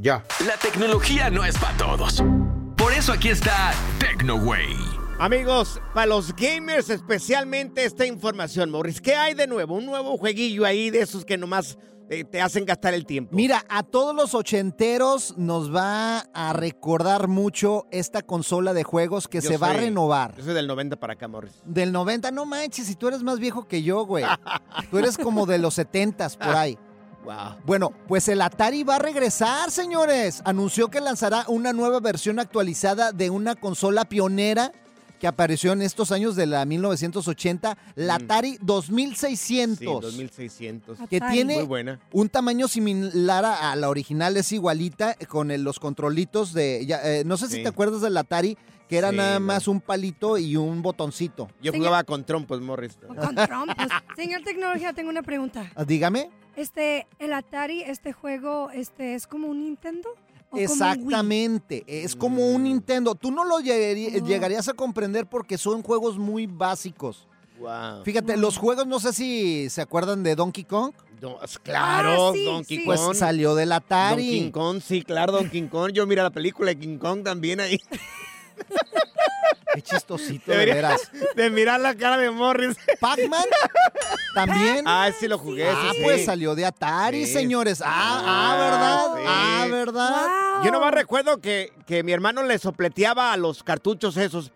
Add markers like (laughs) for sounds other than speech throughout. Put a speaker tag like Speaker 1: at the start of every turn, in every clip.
Speaker 1: Ya.
Speaker 2: La tecnología no es para todos. Por eso aquí está TecnoWay.
Speaker 3: Amigos, para los gamers especialmente esta información, Morris. ¿Qué hay de nuevo? Un nuevo jueguillo ahí de esos que nomás eh, te hacen gastar el tiempo.
Speaker 1: Mira, a todos los ochenteros nos va a recordar mucho esta consola de juegos que
Speaker 3: Yo
Speaker 1: se va a renovar.
Speaker 3: Yo soy del 90 para acá, Morris.
Speaker 1: Del 90, no manches, si tú eres más viejo que yo, güey. Tú eres como de los 70 por ahí.
Speaker 3: Wow.
Speaker 1: Bueno, pues el Atari va a regresar, señores. Anunció que lanzará una nueva versión actualizada de una consola pionera que apareció en estos años de la 1980, la
Speaker 3: Mm.
Speaker 1: Atari
Speaker 3: Sí,
Speaker 1: 2600.
Speaker 3: 2600.
Speaker 1: que
Speaker 4: Atari.
Speaker 1: tiene
Speaker 3: Muy buena.
Speaker 1: un tamaño similar a, a la original, es igualita con el- los controlitos de... ya, eh, no sé si te acuerdas del Atari, que era
Speaker 3: Sí,
Speaker 1: nada más un palito y un botoncito.
Speaker 3: Yo
Speaker 4: Señor-
Speaker 3: jugaba con trompos, Morris.
Speaker 4: Con Trump. pues, señor Tecnología, tengo una pregunta.
Speaker 1: Ah, Dígame.
Speaker 4: Este, el Atari, este juego, este, ¿es como un Nintendo?
Speaker 1: Exactamente, es como un
Speaker 3: Mm.
Speaker 1: Nintendo. Tú no lo llegarí-
Speaker 4: Oh.
Speaker 1: llegarías a comprender porque son juegos muy básicos.
Speaker 3: Wow.
Speaker 1: Fíjate, los juegos, no sé si se acuerdan de Donkey Kong,
Speaker 3: claro,
Speaker 4: Ah, sí,
Speaker 3: Donkey
Speaker 4: sí.
Speaker 3: Kong.
Speaker 1: pues salió del Atari.
Speaker 3: Donkey Kong, sí, claro, Donkey Kong. Yo mira la película de King Kong también ahí. (laughs) (laughs)
Speaker 1: Qué chistosito, de veras.
Speaker 3: De mirar la cara de Morris.
Speaker 1: Pac-Man también.
Speaker 3: Ah, sí lo jugué, ese
Speaker 1: Ah,
Speaker 3: sí.
Speaker 1: pues salió de Atari,
Speaker 3: Sí.
Speaker 1: señores. Ah, ah,
Speaker 3: Ah,
Speaker 1: ¿verdad?
Speaker 3: sí.
Speaker 1: Ah, ¿verdad?
Speaker 4: Wow.
Speaker 3: Yo nomás recuerdo que, que mi hermano le sopleteaba a los cartuchos esos.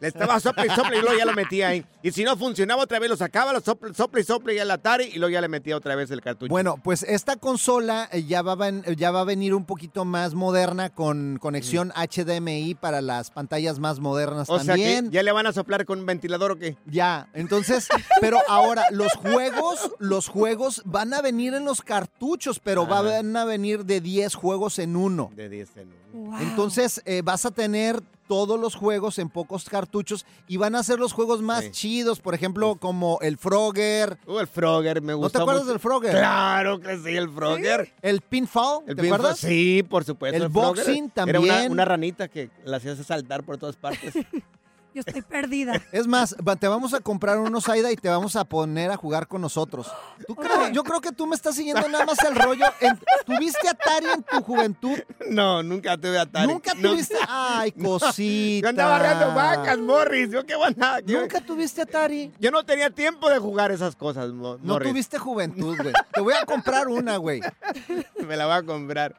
Speaker 3: Le estaba sople y sople y luego ya lo metía ahí. Y si no funcionaba otra vez, lo sacaba, lo sople, sople y sople y al Atari y luego ya le metía otra vez el cartucho.
Speaker 1: Bueno, pues esta consola eh, ya va, a ya va a venir un poquito más moderna con conexión HDMI para las pantallas más modernas
Speaker 3: o sea que
Speaker 1: también.
Speaker 3: ya le van a soplar con un ventilador o qué.
Speaker 1: Ya, entonces, pero ahora los juegos, los juegos van a venir en los cartuchos, pero van a venir de 10 juegos en uno.
Speaker 3: De 10 en uno.
Speaker 4: Wow.
Speaker 1: Entonces eh, vas a tener todos los juegos en pocos cartuchos y van a ser los juegos más
Speaker 3: Sí.
Speaker 1: chidos, por ejemplo, como el Frogger.
Speaker 3: Uh, el Frogger me
Speaker 1: ¿No
Speaker 3: gustó
Speaker 1: te acuerdas
Speaker 3: mucho.
Speaker 1: del Frogger?
Speaker 3: Claro que sí, el Frogger.
Speaker 1: El Pinfall,
Speaker 3: El
Speaker 1: ¿te acuerdas?
Speaker 3: Sí, por supuesto.
Speaker 1: El
Speaker 3: Frogger
Speaker 1: boxing
Speaker 3: Era una,
Speaker 1: también.
Speaker 3: una ranita que la hacías saltar por todas partes. (laughs)
Speaker 4: Yo estoy perdida. (laughs)
Speaker 1: Es más, va- te vamos a comprar unos Aida y te vamos a poner a jugar con nosotros. ¿Tú creo- yo creo que tú me estás siguiendo nada más el rollo. En- ¿Tuviste Atari en tu juventud?
Speaker 3: no, nunca tuve Atari.
Speaker 1: ¿Nunca
Speaker 3: No.
Speaker 1: tuviste? Ay, (laughs) cosita.
Speaker 3: Yo andaba arreando vacas, Morris. Yo qué buena. Yo,
Speaker 1: ¿Nunca tuviste Atari?
Speaker 3: yo no tenía tiempo de jugar esas cosas, Mo-
Speaker 1: No
Speaker 3: Morris.
Speaker 1: tuviste juventud, güey. Te voy a comprar una, güey. (laughs)
Speaker 3: Me la voy a comprar.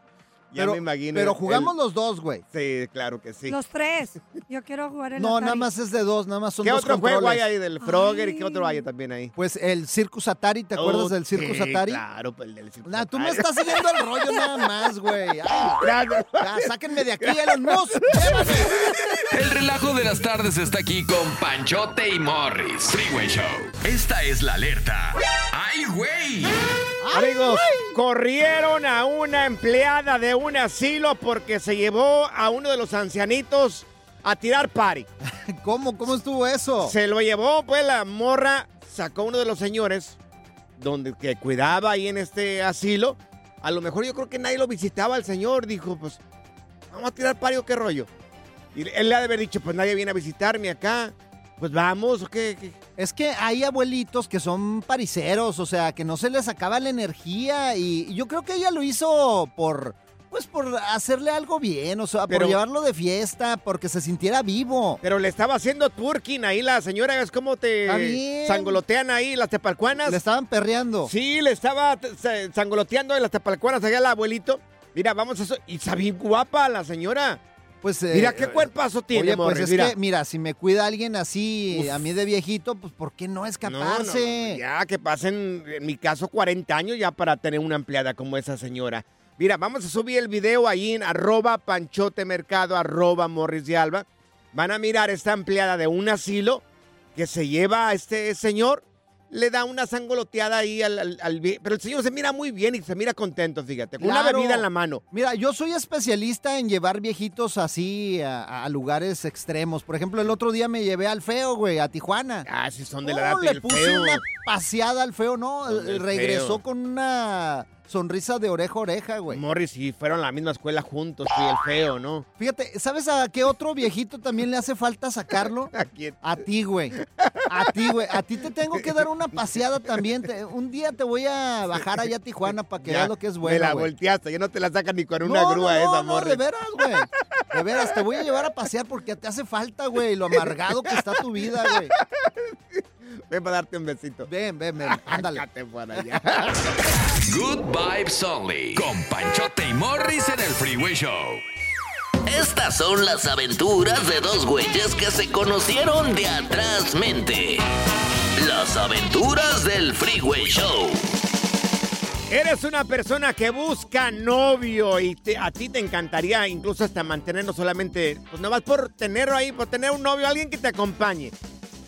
Speaker 3: Ya
Speaker 1: pero,
Speaker 3: me imagino.
Speaker 1: Pero
Speaker 3: el-
Speaker 1: jugamos los dos, güey.
Speaker 3: Sí, claro que sí.
Speaker 4: Los tres. Yo quiero jugar el
Speaker 1: No,
Speaker 4: Atari.
Speaker 1: nada más es de dos, nada más son
Speaker 3: ¿Qué
Speaker 1: dos
Speaker 3: otro juego hay ahí del Frogger y qué otro hay también ahí?
Speaker 1: Pues el Circus Atari, ¿te acuerdas
Speaker 3: Oh,
Speaker 1: del Circus
Speaker 3: sí,
Speaker 1: Atari?
Speaker 3: Claro, pues el del Circus
Speaker 1: Nah, tú me
Speaker 3: Atari.
Speaker 1: estás siguiendo el rollo nada más, güey. (laughs) Ya, sáquenme de aquí, Elon Musk. Llévame.
Speaker 2: El relajo de las tardes está aquí con Panchote y Morris. Freeway Show. Esta es la alerta. ¡Ay, güey!
Speaker 3: Amigos, corrieron a una empleada de un asilo porque se llevó a uno de los ancianitos a tirar pari. (laughs)
Speaker 1: ¿Cómo? ¿Cómo estuvo eso?
Speaker 3: Se lo llevó, pues la morra sacó a uno de los señores donde que cuidaba ahí en este asilo. A lo mejor yo creo que nadie lo visitaba al señor. Dijo, pues, vamos a tirar pari o qué rollo. Y él le ha de haber dicho, pues nadie viene a visitarme acá. Pues vamos, ¿o qué? qué?
Speaker 1: Es que hay abuelitos que son pariseros, o sea, que no se les acaba la energía y y yo creo que ella lo hizo por, pues por hacerle algo bien, o sea,
Speaker 3: Pero-
Speaker 1: por llevarlo de fiesta, porque se sintiera vivo.
Speaker 3: Pero le estaba haciendo twerking ahí la señora. Es como te
Speaker 1: bien.
Speaker 3: sangolotean ahí las tepalcuanas.
Speaker 1: Le estaban perreando.
Speaker 3: Sí, le estaba t- se- sangoloteando en las tepalcuanas allá al abuelito. Mira, vamos a eso. Y está bien guapa la señora.
Speaker 1: Pues, eh,
Speaker 3: Mira qué cuerpazo tiene,
Speaker 1: Oye, pues es
Speaker 3: mira.
Speaker 1: que, mira, si me cuida alguien así,
Speaker 3: Uf.
Speaker 1: a mí de viejito, pues ¿por qué no escaparse?
Speaker 3: no, ya que pasen, en mi caso, 40 años ya para tener una empleada como esa señora. Mira, vamos a subir el video ahí en arroba panchotemercado, arroba morris de alba. Van a mirar esta empleada de un asilo que se lleva a este señor, le da una sangoloteada ahí al, al- Pero el señor se mira muy bien y se mira contento, fíjate, con una
Speaker 1: Claro.
Speaker 3: bebida en la mano.
Speaker 1: Mira, yo soy especialista en llevar viejitos así a, a lugares extremos. Por ejemplo, el otro día me llevé al feo, güey, a Tijuana.
Speaker 3: Ah, sí, son de la
Speaker 1: No,
Speaker 3: edad
Speaker 1: le
Speaker 3: del
Speaker 1: puse
Speaker 3: feo.
Speaker 1: una paseada al feo, ¿no?
Speaker 3: Del
Speaker 1: Regresó
Speaker 3: feo.
Speaker 1: con una sonrisa de oreja a oreja, güey.
Speaker 3: Morris y fueron a la misma escuela juntos, sí, el feo, ¿no?
Speaker 1: Fíjate, ¿sabes a qué otro viejito también le hace falta sacarlo? (laughs)
Speaker 3: ¿A quién?
Speaker 1: A ti, güey. A ti, güey. A ti te tengo que dar una paseada también. Te- un día te voy a bajar allá a Tijuana para que
Speaker 3: Ya,
Speaker 1: veas lo que es
Speaker 3: Me
Speaker 1: bueno,
Speaker 3: la
Speaker 1: güey.
Speaker 3: volteaste, ya no te la sacan ni con una
Speaker 1: No,
Speaker 3: grúa
Speaker 1: no, no,
Speaker 3: esa,
Speaker 1: no,
Speaker 3: Morris.
Speaker 1: de veras, güey. De veras, te voy a llevar a pasear porque te hace falta, güey, lo amargado que está tu vida, güey. (laughs) (laughs)
Speaker 3: Ven para darte un besito.
Speaker 1: Ven, ven, ven, (laughs) ándale.
Speaker 3: Por allá. (laughs)
Speaker 2: Good Vibes Only. Con Panchote y Morris en el Freeway Show.
Speaker 5: Estas son las aventuras de dos güeyes que se conocieron de atrás mente. Las aventuras del Freeway Show.
Speaker 3: Eres una persona que busca novio y te- a ti te encantaría incluso hasta mantener no solamente, pues nada más por tenerlo ahí, por tener un novio, alguien que te acompañe.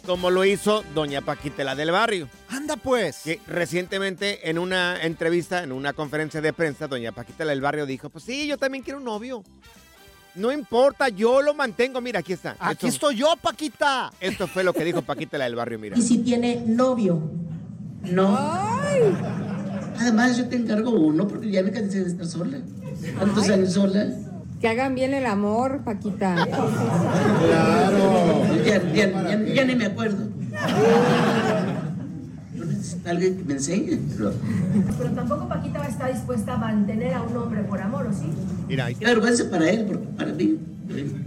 Speaker 3: Como lo hizo doña Paquitela del Barrio.
Speaker 1: Anda pues.
Speaker 3: Que recientemente en una entrevista, en una conferencia de prensa, doña Paquitela del Barrio dijo, pues sí, yo también quiero un novio. No importa, yo lo mantengo. Mira, aquí está.
Speaker 1: Aquí
Speaker 3: Esto-
Speaker 1: estoy yo, Paquita.
Speaker 3: Esto fue lo que dijo Paquitela del Barrio, mira.
Speaker 6: ¿Y si tiene novio? No. Además, yo te encargo uno porque ya me cansé de estar sola. ¿Cuántos años sola?
Speaker 7: Que hagan bien el amor, Paquita.
Speaker 6: Claro. Ya, ya, ya, ya ni me acuerdo. Yo necesito alguien que me enseñe. Pero,
Speaker 8: Pero tampoco Paquita va a estar dispuesta a mantener a un hombre por amor, ¿o sí?
Speaker 3: Mira, ahí
Speaker 6: qué vergüenza para él, porque para mí,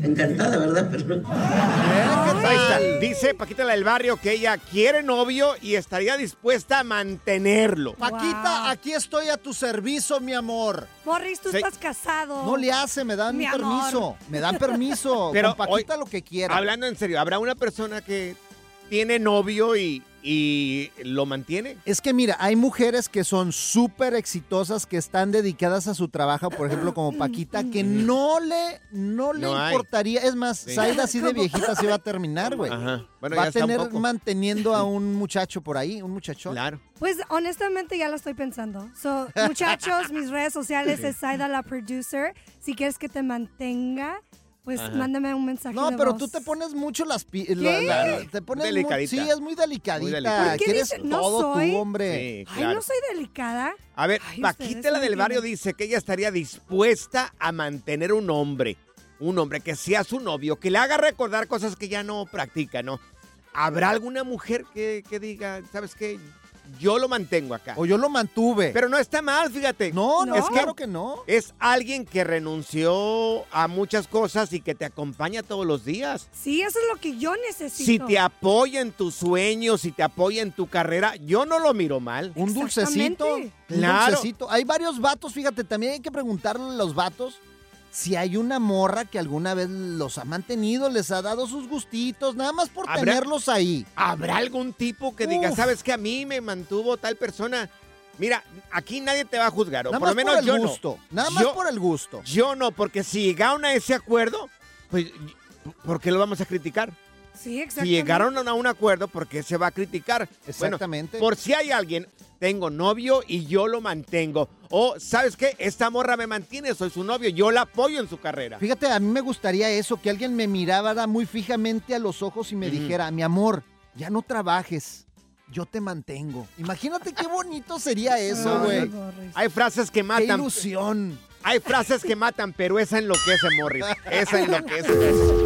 Speaker 6: encantada, ¿verdad? Pero
Speaker 3: Ahí está. Dice Paquita del Barrio que ella quiere novio y estaría dispuesta a mantenerlo.
Speaker 1: Paquita, aquí estoy a tu servicio, mi amor.
Speaker 4: Morris, tú
Speaker 3: Sí.
Speaker 4: estás casado.
Speaker 1: No le hace, me dan
Speaker 4: Mi amor.
Speaker 1: permiso. Me dan permiso. (laughs)
Speaker 3: Pero
Speaker 1: Con Paquita lo que quiera.
Speaker 3: Hablando en serio, ¿habrá una persona que tiene novio y, y lo mantiene?
Speaker 1: Es que mira, hay mujeres que son súper exitosas, que están dedicadas a su trabajo, por ejemplo, como Paquita, que no le, no le
Speaker 3: No hay.
Speaker 1: importaría. Es más,
Speaker 3: Sí.
Speaker 1: Zaida (laughs) así de viejita se va a terminar, güey.
Speaker 3: Ajá. Bueno,
Speaker 1: va
Speaker 3: ya
Speaker 1: a
Speaker 3: está un
Speaker 1: tener
Speaker 3: poco.
Speaker 1: manteniendo a (laughs) un muchacho por ahí, un muchachón.
Speaker 3: Claro.
Speaker 4: Pues honestamente ya lo estoy pensando. So, muchachos, mis redes sociales es Saida la producer. Si quieres que te mantenga, pues
Speaker 1: Ajá.
Speaker 4: mándame un mensaje.
Speaker 1: No,
Speaker 4: de
Speaker 1: pero
Speaker 4: voz.
Speaker 1: tú te pones mucho las pi-
Speaker 4: ¿Qué?
Speaker 1: la- la- te pones muy-
Speaker 3: Delicadita.
Speaker 1: sí, es muy delicadita.
Speaker 3: Muy delicada.
Speaker 4: ¿Por qué
Speaker 1: Quieres
Speaker 4: dice- no
Speaker 1: todo
Speaker 4: soy?
Speaker 1: tú, hombre.
Speaker 3: Sí,
Speaker 4: Ay, no soy delicada.
Speaker 3: A ver,
Speaker 4: Ay,
Speaker 3: Paquita la del barrio dice que ella estaría dispuesta a mantener un hombre. Un hombre que sea su novio, que le haga recordar cosas que ya no practica, ¿no? ¿Habrá alguna mujer que, que diga, ¿sabes qué? Yo lo mantengo acá.
Speaker 1: O yo lo mantuve.
Speaker 3: Pero no está mal, fíjate.
Speaker 1: No, no,
Speaker 3: es que
Speaker 1: claro que no.
Speaker 3: es alguien que renunció a muchas cosas y que te acompaña todos los días.
Speaker 4: Sí, eso es lo que yo necesito.
Speaker 3: Si te apoya en tus sueños, si te apoya en tu carrera, yo no lo miro mal.
Speaker 1: Un dulcecito. Un
Speaker 3: Claro.
Speaker 1: dulcecito. Hay varios vatos, fíjate, también hay que preguntarle a los vatos si hay una morra que alguna vez los ha mantenido, les ha dado sus gustitos, nada más por
Speaker 3: ¿Habrá-
Speaker 1: tenerlos ahí.
Speaker 3: ¿Habrá algún tipo que diga, sabes que a mí me mantuvo tal persona? Mira, aquí nadie te va a juzgar, o
Speaker 1: Nada
Speaker 3: por lo menos
Speaker 1: por el
Speaker 3: yo
Speaker 1: gusto.
Speaker 3: no.
Speaker 1: Nada más
Speaker 3: Yo-
Speaker 1: por el gusto.
Speaker 3: Yo no, porque si llegaron a ese acuerdo, pues, ¿por qué lo vamos a criticar?
Speaker 4: Sí,
Speaker 3: Si
Speaker 4: exactamente.
Speaker 3: llegaron a un acuerdo, ¿por qué se va a criticar?
Speaker 1: Exactamente.
Speaker 3: Bueno, por si hay alguien, tengo novio y yo lo mantengo. O, ¿sabes qué? Esta morra me mantiene, soy su novio, yo la apoyo en su carrera.
Speaker 1: Fíjate, a mí me gustaría eso, que alguien me mirara muy fijamente a los ojos y me dijera, mi amor, ya no trabajes, yo te mantengo. Imagínate qué bonito sería (laughs) eso, güey.
Speaker 3: Hay frases que
Speaker 1: Qué
Speaker 3: matan.
Speaker 1: ilusión.
Speaker 3: Hay frases que matan, pero esa enloquece, Morris. Esa (laughs) enloquece.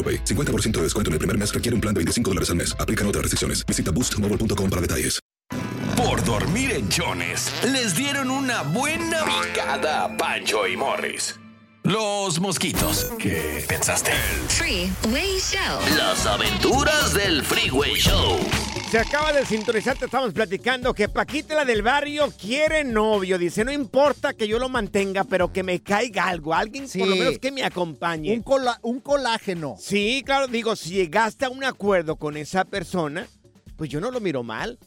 Speaker 9: AroPay. 50% de descuento en el primer mes requiere un plan de 25 dólares al mes. Aplican otras restricciones. Visita boostmobile.com para detalles.
Speaker 2: Por dormir en chones, les dieron una buena picada a Pancho y Morris. Los mosquitos. ¿Qué pensaste?
Speaker 5: Freeway Show. Las aventuras del Freeway Show.
Speaker 3: Se acaba de sintonizar, te estamos platicando que Paquita la del barrio quiere novio. Dice, no importa que yo lo mantenga, pero que me caiga algo. Alguien por lo
Speaker 1: Sí.
Speaker 3: menos que me acompañe.
Speaker 1: Un, cola- un colágeno.
Speaker 3: Sí, claro, digo, si llegaste a un acuerdo con esa persona, pues yo no lo miro mal.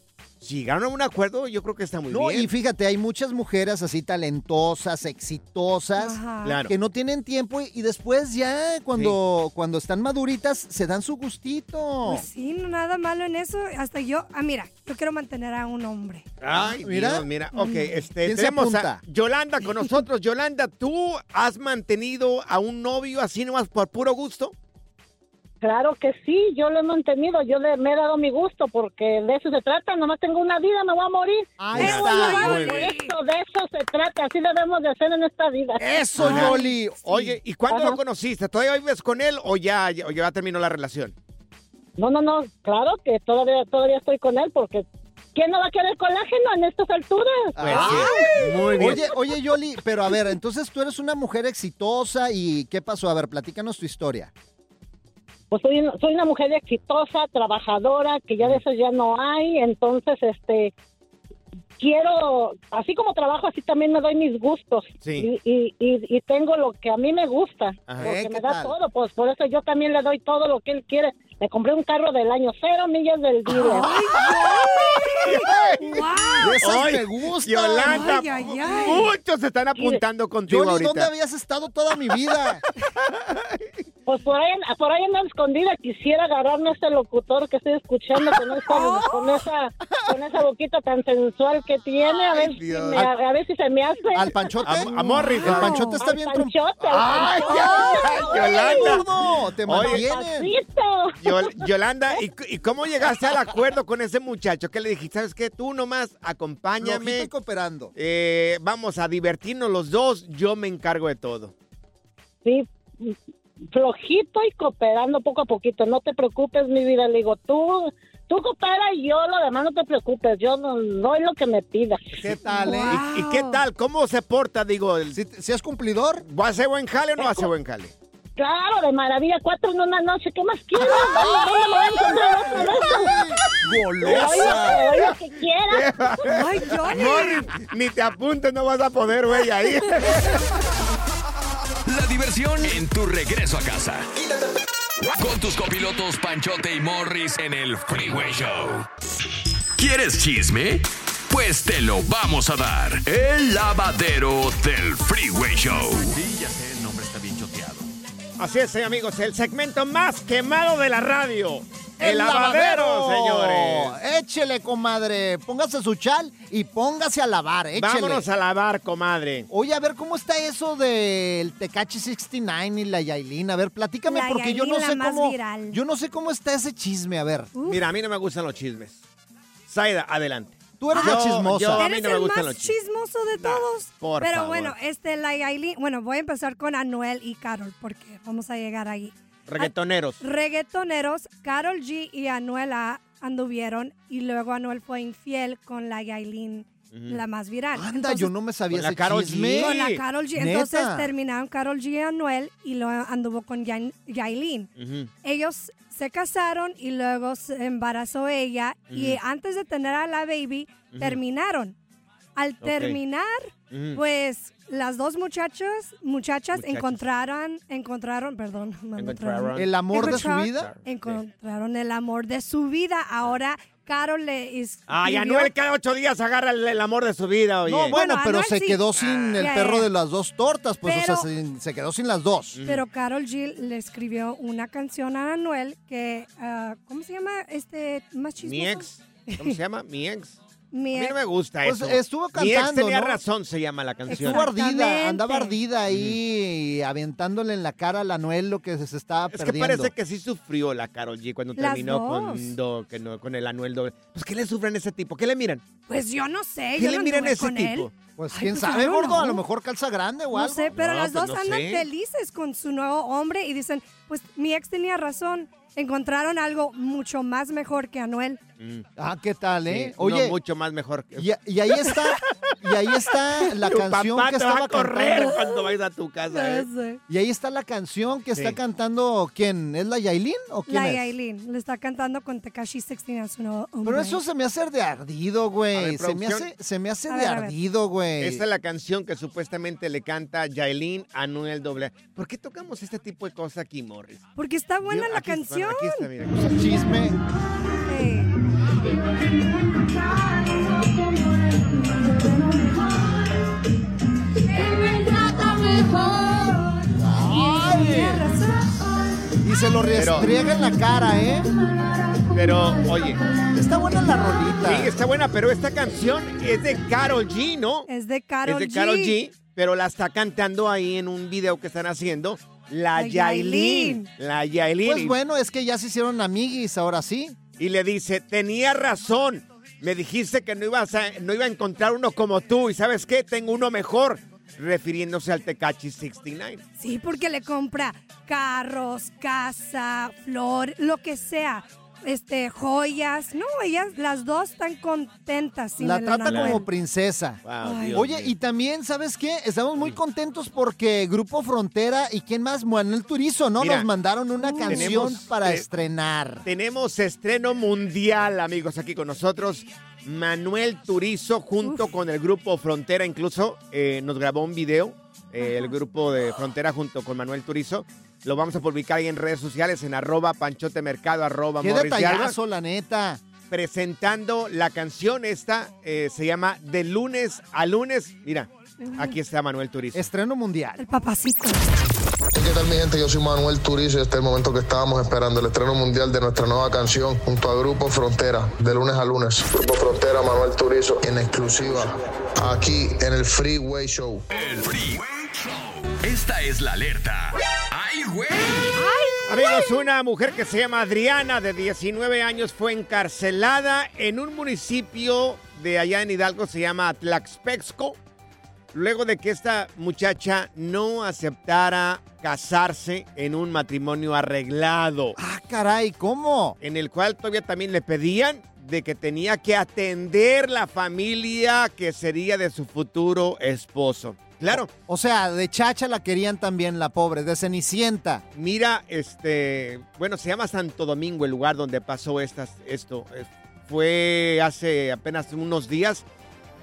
Speaker 3: Si llegaron a un acuerdo, yo creo que está muy
Speaker 1: No,
Speaker 3: bien.
Speaker 1: y fíjate, hay muchas mujeres así talentosas, exitosas,
Speaker 4: Ajá.
Speaker 3: Claro.
Speaker 1: que no tienen tiempo y, y después ya cuando, cuando están maduritas se dan su gustito.
Speaker 4: Pues sí, no nada malo en eso. Hasta yo, ah, mira, yo quiero mantener a un hombre.
Speaker 3: Ay,
Speaker 1: Mira.
Speaker 3: mira, mira. Ok, este,
Speaker 1: ¿Quién se
Speaker 3: tenemos a Yolanda con (laughs) nosotros. Yolanda, ¿tú has mantenido a un novio así nomás por puro gusto?
Speaker 10: Claro que sí, yo lo he mantenido, yo le, me he dado mi gusto porque de eso se trata, nomás tengo una vida, me voy a morir.
Speaker 1: Ahí
Speaker 10: Eso,
Speaker 1: está.
Speaker 3: Bien.
Speaker 10: eso, de eso se trata, así debemos de hacer en esta vida.
Speaker 1: Eso,
Speaker 3: Ajá.
Speaker 1: Yoli.
Speaker 3: Oye, ¿y cuándo
Speaker 10: Ajá.
Speaker 3: lo conociste? ¿Todavía vives con él o ya, o ya terminó la relación?
Speaker 10: No, no, no, claro que todavía, todavía estoy con él porque ¿quién no va a querer colágeno en estas alturas?
Speaker 3: Pues sí, muy bien.
Speaker 1: Oye, oye, Yoli, pero a ver, entonces tú eres una mujer exitosa y ¿qué pasó? A ver, platícanos tu historia.
Speaker 10: Pues soy, soy una mujer exitosa, trabajadora, que ya de eso ya no hay, entonces, este, quiero, así como trabajo, así también me doy mis gustos.
Speaker 3: Sí.
Speaker 10: Y, y, y, y tengo lo que a mí me gusta,
Speaker 3: Ajá.
Speaker 10: porque
Speaker 1: ¿Eh?
Speaker 10: me
Speaker 1: ¿Qué
Speaker 10: da
Speaker 1: tal?
Speaker 10: todo, pues por eso yo también le doy todo lo que él quiere. Le compré un carro del año cero millas del dealer.
Speaker 3: Ay,
Speaker 1: me gustan.
Speaker 3: Yolanda,
Speaker 4: Ay, ay, ay.
Speaker 3: muchos se están apuntando contigo
Speaker 1: Yoli, ¿dónde habías estado toda mi vida? (laughs)
Speaker 10: Pues por ahí, por ahí anda escondida. Quisiera agarrarme a este locutor que estoy escuchando con esa, (laughs) con esa, con esa boquita tan sensual que tiene. A ver, si me- a, a ver si se me hace.
Speaker 1: ¿Al Panchote?
Speaker 3: A, a Morris.
Speaker 1: El Panchote está
Speaker 10: Al
Speaker 1: bien
Speaker 10: Panchote, al
Speaker 3: ¡Ay,
Speaker 10: Panchote.
Speaker 3: ay, ay, Yolanda!
Speaker 1: gordo! ¡Te!
Speaker 10: Papacito.
Speaker 3: Yol- Yolanda, ¿y, ¿y cómo llegaste al acuerdo con ese muchacho? ¿Qué le dijiste? ¿Sabes qué? Tú nomás acompáñame.
Speaker 1: y cooperando.
Speaker 3: eh, vamos a divertirnos los dos. Yo me encargo de todo.
Speaker 10: Sí, flojito y cooperando poco a poquito. No te preocupes, mi vida. Le digo, tú, tú coopera y yo lo demás no te preocupes. Yo no, no es lo que me pidas.
Speaker 1: ¿Qué tal, eh?
Speaker 3: ¿Y, y qué tal? ¿Cómo se porta? Digo,
Speaker 1: ¿Si, si es cumplidor?
Speaker 3: ¿va a hacer buen jale o no hace buen jale?
Speaker 10: Claro, de maravilla. Cuatro en una noche. ¿Qué más quieres? ¿Dónde me voy a encontrar otro de estos?
Speaker 1: ¡Golosa!
Speaker 10: Oye, lo que quieras. (laughs)
Speaker 4: Ay, Johnny.
Speaker 3: Morris, ni te apuntes, no vas a poder, güey, ahí. (laughs)
Speaker 2: Diversión en tu regreso a casa. Con tus copilotos Panchote y Morris en el Freeway Show. ¿Quieres chisme? Pues te lo vamos a dar. El lavadero del Freeway Show.
Speaker 11: Sí, ya sé, el nombre está bien choteado.
Speaker 3: Así es, eh, amigos, el segmento más quemado de la radio. El,
Speaker 1: ¡El
Speaker 3: lavadero,
Speaker 1: lavadero!
Speaker 3: señores.
Speaker 1: Échele, comadre. Póngase su chal y póngase a lavar. Échele.
Speaker 3: Vámonos a lavar, comadre.
Speaker 1: Oye, a ver, ¿cómo está eso del Tecachi 69 y la Yailin? A ver, platícame,
Speaker 4: La
Speaker 1: porque yo no sé cómo.
Speaker 4: viral.
Speaker 1: Yo no sé cómo está ese chisme, a ver.
Speaker 3: Mira, a mí no me gustan los chismes. Saida, adelante.
Speaker 1: Tú eres
Speaker 3: Yo-
Speaker 1: la chismosa.
Speaker 3: yo- a mí
Speaker 4: Eres
Speaker 3: no me
Speaker 4: el
Speaker 3: gustan
Speaker 4: más
Speaker 3: los chismes.
Speaker 4: chismoso de todos.
Speaker 3: por
Speaker 4: Pero
Speaker 3: favor.
Speaker 4: bueno, este, la Yailin, bueno, voy a empezar con Anuel y Carol, porque vamos a llegar ahí.
Speaker 3: Reggaetoneros.
Speaker 4: Reggaetoneros, Carol G y Anuel A anduvieron y luego Anuel fue infiel con la Yailin, la más viral.
Speaker 1: Anda,
Speaker 4: Entonces,
Speaker 1: yo no me sabía
Speaker 3: Con la Karol G.
Speaker 4: Con la Carol G.
Speaker 1: Neta.
Speaker 4: Entonces terminaron Carol G y Anuel y luego anduvo con Yain- Yailin. Ellos se casaron y luego se embarazó ella y antes de tener a la baby terminaron. Al terminar,
Speaker 3: Ujú.
Speaker 4: pues las dos muchachas, muchachas
Speaker 3: Muchachas.
Speaker 4: encontraron, encontraron, perdón, me
Speaker 3: Encontraron.
Speaker 4: encontraron.
Speaker 1: ¿El amor de su vida?
Speaker 4: Encontraron el amor de su vida. Ahora Carol le es-
Speaker 3: Ay,
Speaker 4: escribió-
Speaker 3: Anuel cada ocho días agarra el, el amor de su vida, oye.
Speaker 1: No, bueno,
Speaker 4: Bueno,
Speaker 1: pero
Speaker 4: Anuel
Speaker 1: se
Speaker 4: sí.
Speaker 1: quedó sin el
Speaker 4: Ya,
Speaker 1: perro
Speaker 4: ya.
Speaker 1: de las dos tortas, pues,
Speaker 4: Pero-
Speaker 1: o sea, se, se quedó sin las dos.
Speaker 4: Pero Carol G le escribió una canción a Anuel que, ah, ¿cómo se llama este más chismoso?
Speaker 3: Mi ex. ¿Cómo se llama? Mi ex.
Speaker 4: Mi
Speaker 3: A mí no me gusta
Speaker 1: Pues
Speaker 3: eso.
Speaker 1: estuvo
Speaker 3: Mi ex
Speaker 1: cantando,
Speaker 3: tenía
Speaker 1: ¿no?
Speaker 3: razón, se llama la canción.
Speaker 1: Estuvo ardida, andaba ardida ahí, aventándole en la cara a la Noel lo que se estaba
Speaker 3: Es que
Speaker 1: perdiendo.
Speaker 3: parece que sí sufrió la Carol G cuando
Speaker 4: Las
Speaker 3: terminó
Speaker 4: dos.
Speaker 3: con, do- que no- con el Anuel doble. Pues, ¿qué le sufren a ese tipo? ¿Qué le miran?
Speaker 4: Pues yo no sé,
Speaker 3: ¿Qué
Speaker 4: yo
Speaker 3: le
Speaker 4: no
Speaker 3: miran a ese tipo?
Speaker 4: él.
Speaker 1: Pues
Speaker 4: Ay,
Speaker 1: quién
Speaker 4: pues,
Speaker 1: sabe, gordo, a lo mejor calza grande o
Speaker 4: No
Speaker 1: algo.
Speaker 4: sé, pero
Speaker 3: No,
Speaker 4: las
Speaker 3: pues
Speaker 4: dos
Speaker 3: no
Speaker 4: andan
Speaker 3: sé.
Speaker 4: felices con su nuevo hombre y dicen, pues mi ex tenía razón, encontraron algo mucho más mejor que Anuel.
Speaker 3: Mm,
Speaker 1: Ah, ¿qué tal, eh?
Speaker 3: sí,
Speaker 1: Oye,
Speaker 3: mucho más mejor. que-
Speaker 1: y, y ahí está, y ahí está (laughs) la
Speaker 3: Tu
Speaker 1: canción
Speaker 3: papá
Speaker 1: que
Speaker 3: te va
Speaker 1: estaba
Speaker 3: a correr
Speaker 1: cantando.
Speaker 3: cuando vayas a tu casa. ¿eh?
Speaker 1: Y ahí está la canción que está cantando, ¿quién? ¿Es la Yailin o quién
Speaker 4: La
Speaker 1: es?
Speaker 4: Yailin le está cantando con Tekashi 16 a su nuevo hombre.
Speaker 1: Pero eso se me hace de ardido, güey. Se me hace, se me hace de ardido, güey.
Speaker 3: Esta es la canción que supuestamente le canta Yailin a Anuel doble. ¿Por qué tocamos este tipo de cosas aquí, Morris?
Speaker 4: Porque está buena
Speaker 3: Yo-
Speaker 4: la
Speaker 3: aquí está,
Speaker 4: canción.
Speaker 3: Aquí está, mira.
Speaker 1: Chisme. Y se lo restriega en la cara, ¿eh?
Speaker 3: Pero, oye,
Speaker 1: Está buena la rolita.
Speaker 3: sí, está buena, pero esta canción es de Carol G, ¿no?
Speaker 4: Es de Carol
Speaker 3: es de Carol G, pero la está cantando ahí en un video que están haciendo la
Speaker 4: La
Speaker 3: Yailin. La Yailin.
Speaker 1: Pues bueno, es que ya se hicieron amiguis, ahora sí.
Speaker 3: Y le dice, tenía razón. Me dijiste que no, ibas a, no iba a encontrar uno como tú. ¿Y sabes qué? Tengo uno mejor. Refiriéndose al Tecachi 69.
Speaker 4: Sí, porque le compra carros, casa, flor, lo que sea. Este, joyas. No, ellas, las dos están contentas. sin
Speaker 1: la trata como princesa.
Speaker 3: Wow,
Speaker 4: Ay.
Speaker 3: Dios
Speaker 1: Oye, y también, ¿sabes qué? Estamos muy contentos porque Grupo Frontera y quién más, Manuel Turizo, ¿no?
Speaker 3: Mira,
Speaker 1: Nos mandaron una canción
Speaker 3: tenemos,
Speaker 1: para
Speaker 3: eh,
Speaker 1: estrenar.
Speaker 3: Tenemos estreno mundial, amigos, aquí con nosotros. Manuel Turizo junto con el grupo Frontera, incluso eh, nos grabó un video, eh, el grupo de Frontera junto con Manuel Turizo. Lo vamos a publicar ahí en redes sociales, en arroba panchotemercado, arroba
Speaker 1: Qué detallazo, la neta.
Speaker 3: presentando la canción esta, eh, se llama De lunes a lunes. Mira, aquí está Manuel Turizo.
Speaker 1: Estreno mundial.
Speaker 4: El papacito.
Speaker 12: ¿Qué tal mi gente? Yo soy Manuel Turizo y este es el momento que estábamos esperando, el estreno mundial de nuestra nueva canción junto a Grupo Frontera, de lunes a lunes. Grupo Frontera, Manuel Turizo, en exclusiva, aquí en el Freeway Show.
Speaker 2: El Freeway Show. Esta es la alerta. ¡Ay, güey!
Speaker 3: Amigos, una mujer que se llama Adriana, de 19 años, fue encarcelada en un municipio de allá en Hidalgo, se llama Tlaxpexco, luego de que esta muchacha no aceptara casarse en un matrimonio arreglado.
Speaker 1: Ah, caray, ¿cómo?
Speaker 3: En el cual todavía también le pedían de que tenía que atender la familia que sería de su futuro esposo. Claro.
Speaker 1: O sea, de chacha la querían también la pobre, de Cenicienta.
Speaker 3: Mira, este, bueno, se llama Santo Domingo el lugar donde pasó estas, esto. Eh, Fue hace apenas unos días.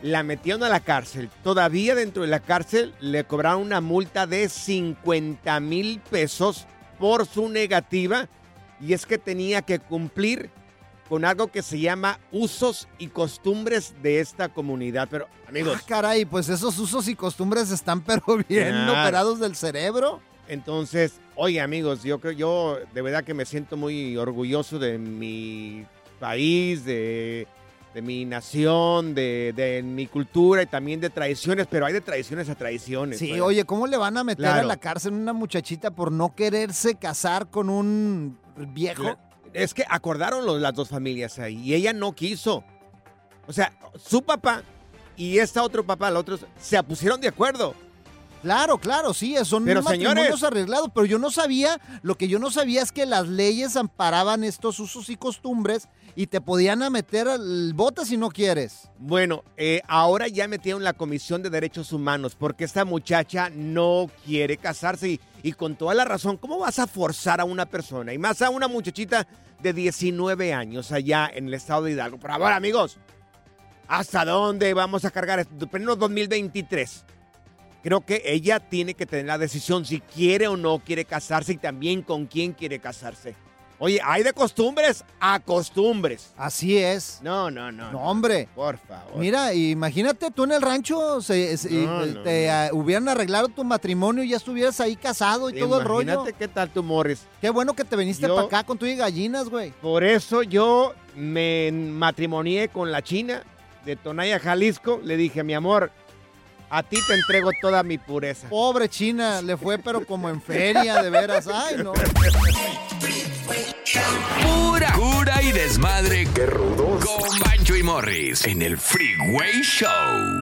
Speaker 3: La metieron a la cárcel. Todavía dentro de la cárcel le cobraron una multa de 50 mil pesos por su negativa. Y es que tenía que cumplir con algo que se llama usos y costumbres de esta comunidad. Pero, amigos.
Speaker 1: Ah, caray, pues esos usos y costumbres están (laughs) pero bien operados del cerebro.
Speaker 3: Entonces, oye amigos, yo creo, yo de verdad que me siento muy orgulloso de mi país, de, de mi nación, de, de mi cultura y también de tradiciones, pero hay de tradiciones a tradiciones.
Speaker 1: Sí, oye, ¿cómo le van a meter a la cárcel una muchachita por no quererse casar con un viejo?
Speaker 3: Es que acordaron las dos familias ahí y ella no quiso. O sea, su papá y este otro papá, los otros, se pusieron de acuerdo.
Speaker 1: Claro, claro, sí, son
Speaker 3: Pero,
Speaker 1: matrimonios
Speaker 3: señores-
Speaker 1: arreglados, pero yo no sabía, lo que yo no sabía es que las leyes amparaban estos usos y costumbres y te podían a meter al bote si no quieres.
Speaker 3: Bueno, eh, ahora ya metieron la Comisión de Derechos Humanos porque esta muchacha no quiere casarse y, y con toda la razón, ¿cómo vas a forzar a una persona? Y más a una muchachita de 19 años allá en el estado de Hidalgo. Por favor, amigos, ¿hasta dónde vamos a cargar esto? Pleno 2023. Creo que ella tiene que tener la decisión si quiere o no quiere casarse y también con quién quiere casarse. Oye, hay de costumbres a costumbres.
Speaker 1: Así es.
Speaker 3: No, no, no.
Speaker 1: No, hombre.
Speaker 3: Por favor.
Speaker 1: Mira, imagínate tú en el rancho, se- se-
Speaker 3: No, no,
Speaker 1: te ah, hubieran arreglado tu matrimonio y ya estuvieras ahí casado y todo el rollo.
Speaker 3: Imagínate qué tal tu Morris.
Speaker 1: Qué bueno que te viniste para acá con tu y gallinas, güey.
Speaker 3: Por eso yo me matrimonié con la china de Tonaya, Jalisco. Le dije, mi amor, a ti te entrego toda mi pureza.
Speaker 1: Pobre China, le fue pero como en feria, de veras. Ay, no.
Speaker 2: Pura cura y desmadre. ¡Qué rudos! Con Bancho y Morris en el Freeway Show.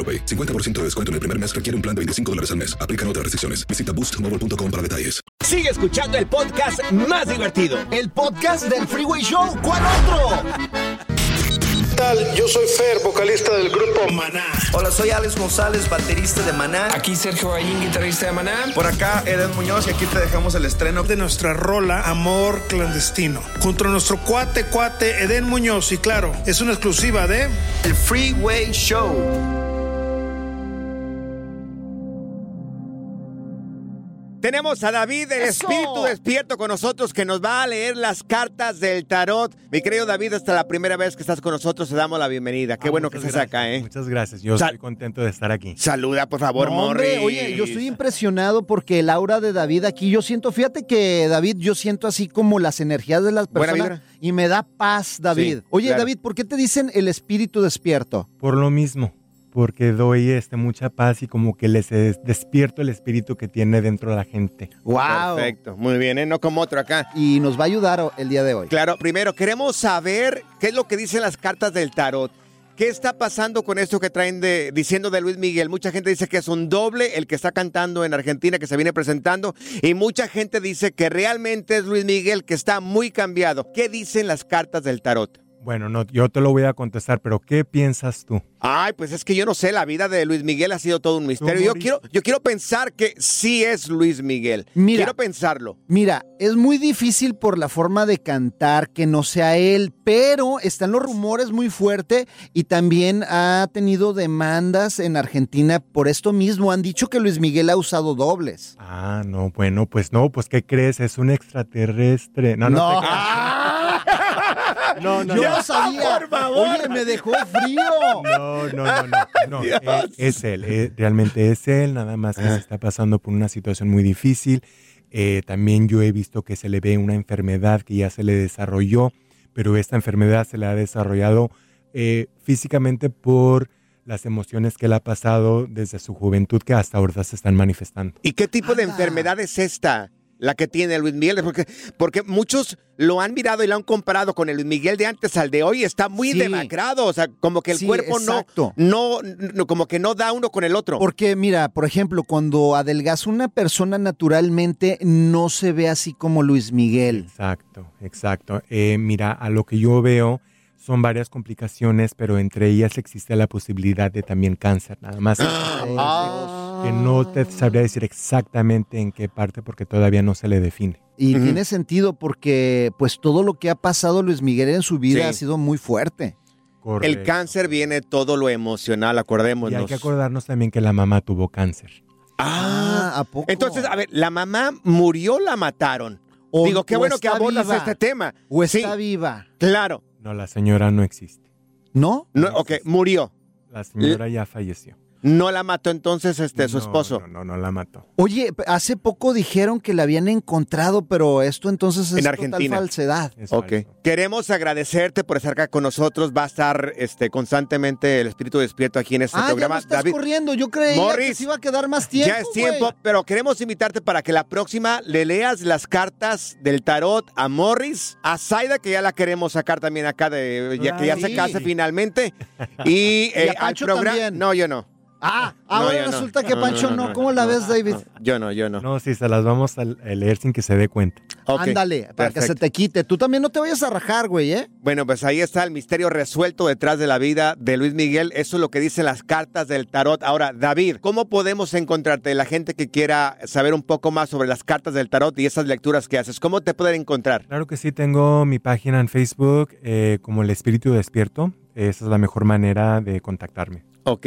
Speaker 9: AroPay. 50% de descuento en el primer mes requiere un plan de 25 dólares al mes. Aplican otras restricciones. Visita boostmobile.com para detalles.
Speaker 3: Sigue escuchando el podcast más divertido.
Speaker 1: El podcast del Freeway Show. ¿Cuál otro?
Speaker 12: tal? Yo soy Fer, vocalista del grupo Maná.
Speaker 13: Hola, soy Alex González, baterista de Maná.
Speaker 14: Aquí Sergio Ballín, guitarrista de Maná.
Speaker 13: Por acá, Eden Muñoz, y aquí te dejamos el estreno
Speaker 15: de nuestra rola Amor Clandestino. Junto a nuestro cuate, cuate Eden Muñoz. Y claro, es una exclusiva de
Speaker 13: El Freeway Show.
Speaker 3: Tenemos a David, el
Speaker 1: ¡Eso!
Speaker 3: espíritu despierto con nosotros, que nos va a leer las cartas del tarot. Mi querido David, hasta la primera vez que estás con nosotros, te damos la bienvenida. Qué
Speaker 16: Ah,
Speaker 3: bueno que estás acá, ¿eh?
Speaker 16: Muchas gracias. Yo
Speaker 3: Sal-
Speaker 16: estoy contento de estar aquí.
Speaker 3: Saluda, por favor,
Speaker 1: No, hombre. Oye, yo estoy impresionado porque el aura de David aquí, yo siento, fíjate que David, yo siento así como las energías de las personas y me da paz, David.
Speaker 16: Sí,
Speaker 1: Oye,
Speaker 16: claro.
Speaker 1: David, ¿por qué te dicen el espíritu despierto?
Speaker 16: Por lo mismo, porque doy este, mucha paz y como que les des- despierto el espíritu que tiene dentro de la gente.
Speaker 1: Wow.
Speaker 3: Perfecto, muy bien, ¿eh? No como otro acá.
Speaker 1: Y nos va a ayudar el día de hoy.
Speaker 3: Claro, primero queremos saber qué es lo que dicen las cartas del tarot. ¿Qué está pasando con esto que traen de diciendo de Luis Miguel? Mucha gente dice que es un doble el que está cantando en Argentina, que se viene presentando, y mucha gente dice que realmente es Luis Miguel que está muy cambiado. ¿Qué dicen las cartas del tarot?
Speaker 16: Bueno, no, yo te lo voy a contestar, pero ¿qué piensas tú?
Speaker 3: Ay, pues es que yo no sé, la vida de Luis Miguel ha sido todo un misterio. Yo quiero, yo quiero pensar que sí es Luis Miguel.
Speaker 1: Mira.
Speaker 3: quiero pensarlo.
Speaker 1: Mira, es muy difícil por la forma de cantar que no sea él, pero están los rumores muy fuerte y también ha tenido demandas en Argentina por esto mismo. Han dicho que Luis Miguel ha usado dobles.
Speaker 16: Ah, no, bueno, pues no, pues ¿qué crees? Es un extraterrestre. No, no,
Speaker 1: No.
Speaker 16: te. (laughs) no, no,
Speaker 1: Yo
Speaker 16: no.
Speaker 1: no sabía. Oye, me dejó frío.
Speaker 16: No, no, no, no. no, (laughs) eh, es él, eh, realmente es él, nada más que se está pasando por una situación muy difícil. Eh, también yo he visto que se le ve una enfermedad que ya se le desarrolló, pero esta enfermedad se le ha desarrollado eh, físicamente por las emociones que él ha pasado desde su juventud que hasta ahora se están manifestando.
Speaker 3: ¿Y qué tipo de enfermedad es esta? La que tiene Luis Miguel, porque, porque muchos lo han mirado y lo han comparado con el Luis Miguel de antes al de hoy. Está muy
Speaker 1: Sí.
Speaker 3: demacrado, o sea, como que el
Speaker 1: Sí,
Speaker 3: cuerpo no, no, no, como que no da uno con el otro.
Speaker 1: Porque mira, por ejemplo, cuando adelgaza una persona naturalmente no se ve así como Luis Miguel.
Speaker 16: Exacto, exacto. Eh, mira, a lo que yo veo son varias complicaciones, pero entre ellas existe la posibilidad de también cáncer, nada más. (gasps) Que no te sabría decir exactamente en qué parte porque todavía no se le define.
Speaker 1: Y tiene sentido porque pues todo lo que ha pasado Luis Miguel en su vida
Speaker 3: Sí.
Speaker 1: ha sido muy fuerte.
Speaker 3: El cáncer viene todo lo emocional,
Speaker 16: Y
Speaker 3: acordémonos.
Speaker 16: hay que acordarnos también que la mamá tuvo cáncer.
Speaker 3: Ah,
Speaker 1: ¿a poco?
Speaker 3: Entonces, a ver, la mamá murió, la mataron.
Speaker 1: O-
Speaker 3: Digo, qué bueno que abordas
Speaker 1: viva.
Speaker 3: este tema.
Speaker 1: O está
Speaker 3: Sí,
Speaker 1: viva.
Speaker 3: claro.
Speaker 16: No, la señora no existe.
Speaker 1: ¿No?
Speaker 3: No, ok, murió.
Speaker 16: La señora ya falleció.
Speaker 3: No la mató entonces este, su
Speaker 16: No,
Speaker 3: esposo.
Speaker 16: No, no, no la mató.
Speaker 1: Oye, hace poco dijeron que la habían encontrado, pero esto entonces es
Speaker 3: En
Speaker 1: total falsedad.
Speaker 3: Ok. Queremos agradecerte por estar acá con nosotros. Va a estar este, constantemente el espíritu despierto aquí en este
Speaker 1: Ah, ya
Speaker 3: programa.
Speaker 1: no estás corriendo. Yo creía que
Speaker 3: Morris,
Speaker 1: se iba a quedar más tiempo.
Speaker 3: ya es tiempo, pero queremos invitarte para que la próxima le leas las cartas del tarot a Morris, a Zaida, que ya la queremos sacar también acá, de, ya que ya se
Speaker 1: Ay.
Speaker 3: case finalmente. Y, (laughs)
Speaker 1: Y a
Speaker 3: eh, al
Speaker 1: Pancho
Speaker 3: programa.
Speaker 1: también.
Speaker 3: No, yo no.
Speaker 1: Ah, ahora
Speaker 3: no.
Speaker 1: resulta que Pancho
Speaker 3: no,
Speaker 1: no.
Speaker 3: no,
Speaker 1: ¿Cómo la ves, David?
Speaker 3: Yo no, yo no.
Speaker 16: No, sí, se las vamos a leer sin que se dé cuenta.
Speaker 1: Ándale, para que se te quite. Tú también no te vayas a rajar, güey, ¿eh?
Speaker 3: Bueno, pues ahí está el misterio resuelto detrás de la vida de Luis Miguel. Eso es lo que dicen las cartas del tarot. Ahora, David, ¿cómo podemos encontrarte? La gente que quiera saber un poco más sobre las cartas del tarot y esas lecturas que haces, ¿cómo te pueden encontrar?
Speaker 16: Claro que sí, tengo mi página en Facebook eh, como El Espíritu Despierto. Esa es la mejor manera de contactarme.
Speaker 3: Ok.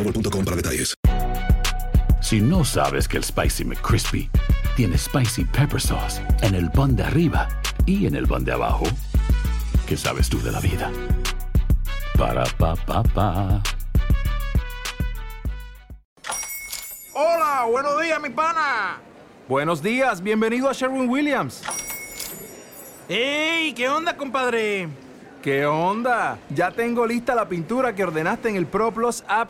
Speaker 9: boostmobile.com para detalles.
Speaker 11: Si no sabes que el Spicy McCrispy tiene Spicy Pepper Sauce en el pan de arriba y en el pan de abajo, ¿qué sabes tú de la vida? Para, pa, pa, pa.
Speaker 17: Hola, buenos días, mi pana.
Speaker 18: Buenos días, bienvenido a Sherwin Williams.
Speaker 17: ¡Ey! ¿Qué onda, compadre?
Speaker 18: ¿Qué onda? Ya tengo lista la pintura que ordenaste en el ProPlus app.